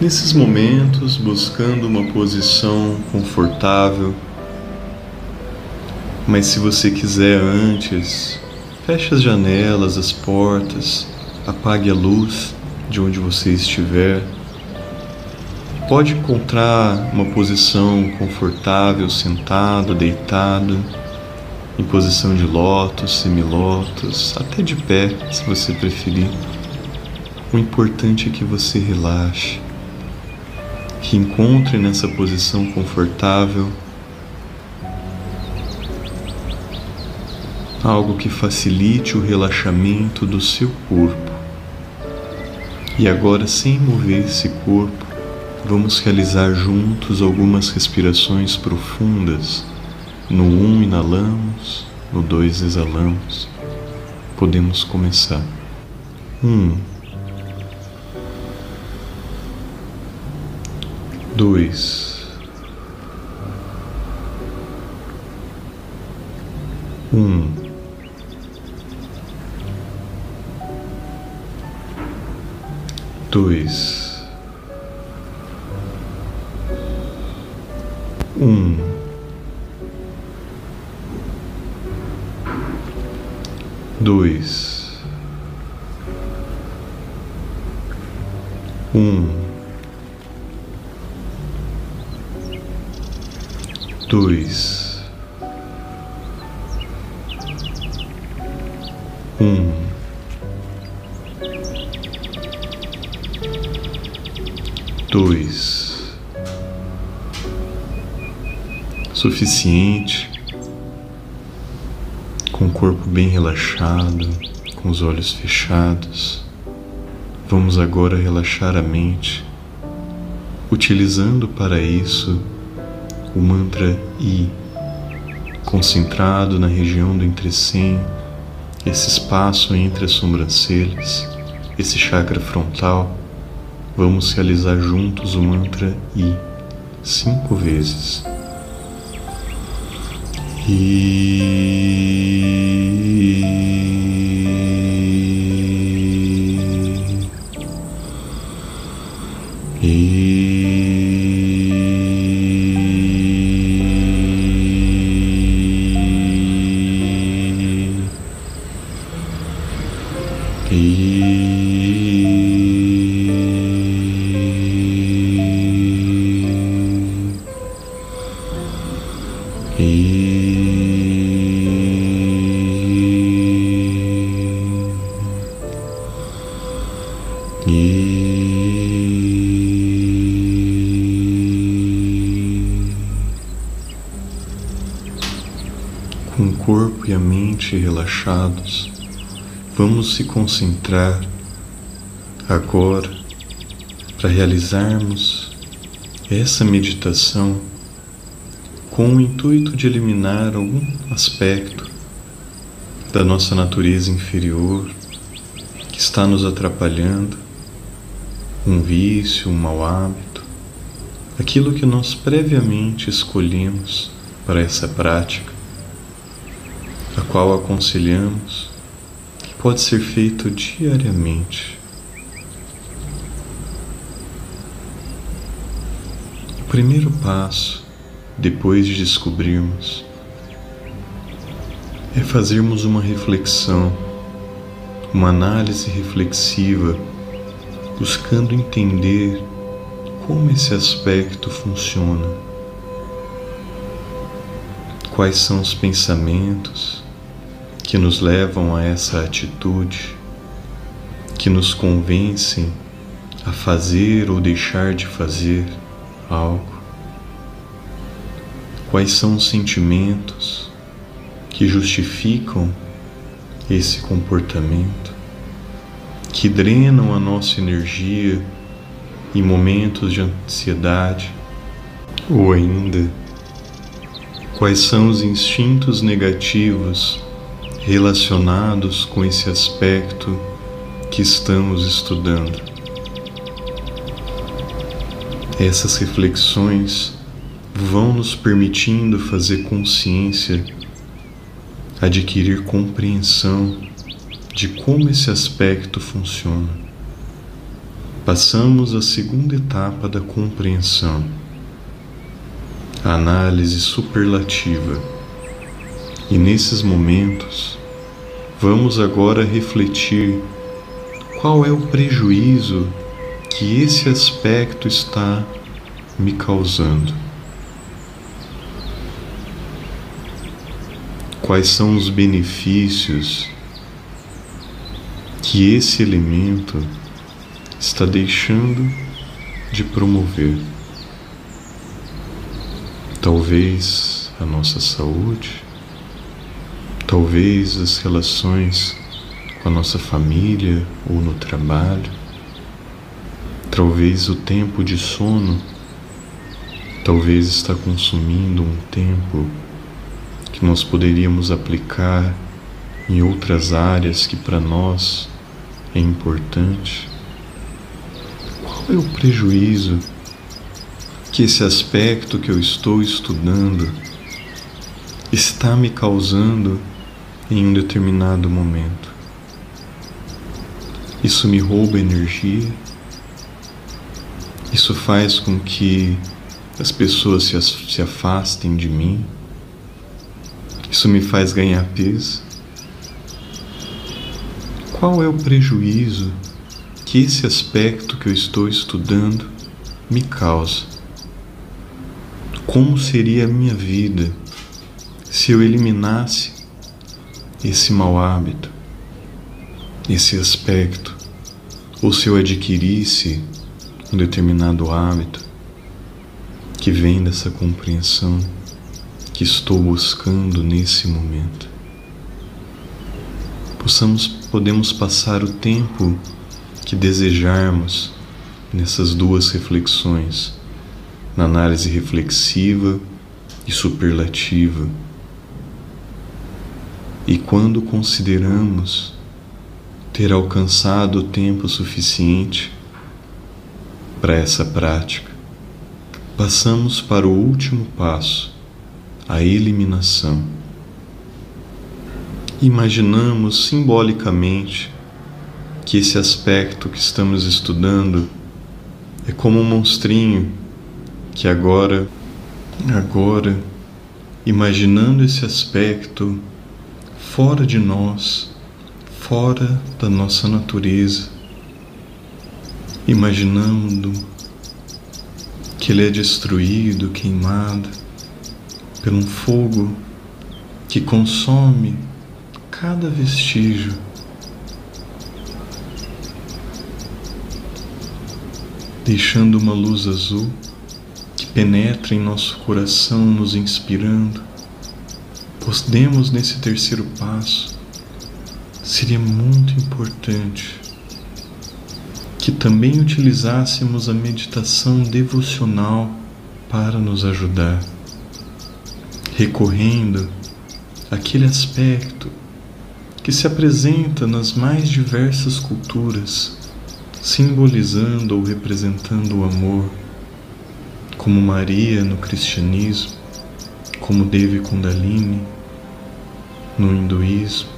Nesses momentos, buscando uma posição confortável, mas se você quiser antes, feche as janelas, as portas, apague a luz de onde você estiver. Pode encontrar uma posição confortável, sentado, deitado, em posição de lótus, semilótus, até de pé, se você preferir. O importante é que você relaxe, que encontre nessa posição confortável algo que facilite o relaxamento do seu corpo. E agora, sem mover esse corpo, vamos realizar juntos algumas respirações profundas. No 1 um, inalamos, no 2 exalamos. Podemos começar. 1 um, 2 um. Dois, um, dois, dois, um. dois, suficiente, com o corpo bem relaxado, com os olhos fechados. Vamos agora relaxar a mente, utilizando para isso o mantra I, concentrado na região do entrecém, esse espaço entre as sobrancelhas, esse chakra frontal Vamos realizar juntos o mantra I cinco vezes. I. Com o corpo e a mente relaxados, vamos se concentrar agora para realizarmos essa meditação com o intuito de eliminar algum aspecto da nossa natureza inferior que está nos atrapalhando, um vício, um mau hábito, aquilo que nós previamente escolhemos para essa prática, a qual aconselhamos que pode ser feito diariamente. O primeiro passo depois de descobrirmos, é fazermos uma reflexão, uma análise reflexiva, buscando entender como esse aspecto funciona, quais são os pensamentos que nos levam a essa atitude, que nos convencem a fazer ou deixar de fazer algo quais são os sentimentos que justificam esse comportamento, que drenam a nossa energia em momentos de ansiedade, ou ainda quais são os instintos negativos relacionados com esse aspecto que estamos estudando. Essas reflexões vão nos permitindo fazer consciência, adquirir compreensão de como esse aspecto funciona. Passamos à segunda etapa da compreensão, a análise superlativa. E nesses momentos, vamos agora refletir qual é o prejuízo que esse aspecto está me causando. Quais são os benefícios que esse elemento está deixando de promover? Talvez a nossa saúde, talvez as relações com a nossa família ou no trabalho, Talvez o tempo de sono talvez está consumindo um tempo que nós poderíamos aplicar em outras áreas que para nós é importante. Qual é o prejuízo que esse aspecto que eu estou estudando está me causando em um determinado momento? Isso me rouba energia? Isso faz com que as pessoas se, afastem de mim. Isso me faz ganhar peso. Qual é o prejuízo que esse aspecto que eu estou estudando me causa? Como seria a minha vida se eu eliminasse esse mau hábito, esse aspecto, ou se eu adquirisse um determinado hábito que vem dessa compreensão que estou buscando nesse momento. Possamos, podemos passar o tempo que desejarmos nessas duas reflexões, na análise reflexiva e superlativa. E quando consideramos ter alcançado o tempo suficiente para essa prática, passamos para o último passo, a eliminação. Imaginamos simbolicamente que esse aspecto que estamos estudando é como um monstrinho que agora, agora, imaginando esse aspecto fora de nós, fora da nossa natureza, imaginando que ele é destruído, queimado por um fogo que consome cada vestígio. Deixando uma luz azul que penetra em nosso coração, nos inspirando. Podemos, nesse terceiro passo, seria muito importante que também utilizássemos a meditação devocional para nos ajudar, recorrendo àquele aspecto que se apresenta nas mais diversas culturas, simbolizando ou representando o amor, como Maria no cristianismo, como Devi Kundalini no hinduísmo,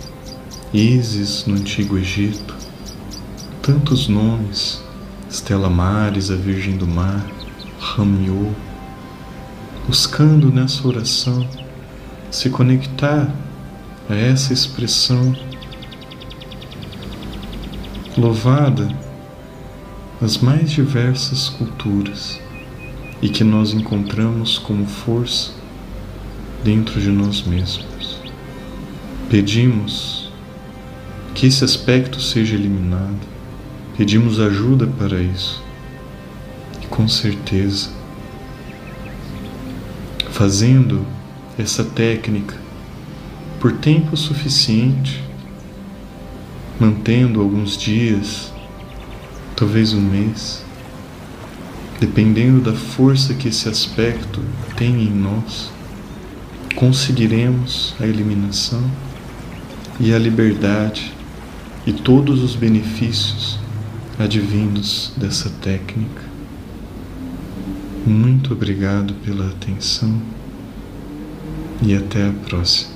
Isis no antigo Egito, tantos nomes, Estela Mares, a Virgem do Mar, Ramyo, buscando nessa oração se conectar a essa expressão louvada nas mais diversas culturas e que nós encontramos como força dentro de nós mesmos. Pedimos que esse aspecto seja eliminado Pedimos ajuda para isso. E com certeza, fazendo essa técnica por tempo suficiente, mantendo alguns dias, talvez um mês, dependendo da força que esse aspecto tem em nós, conseguiremos a eliminação e a liberdade e todos os benefícios advindos dessa técnica. Muito obrigado pela atenção e até a próxima.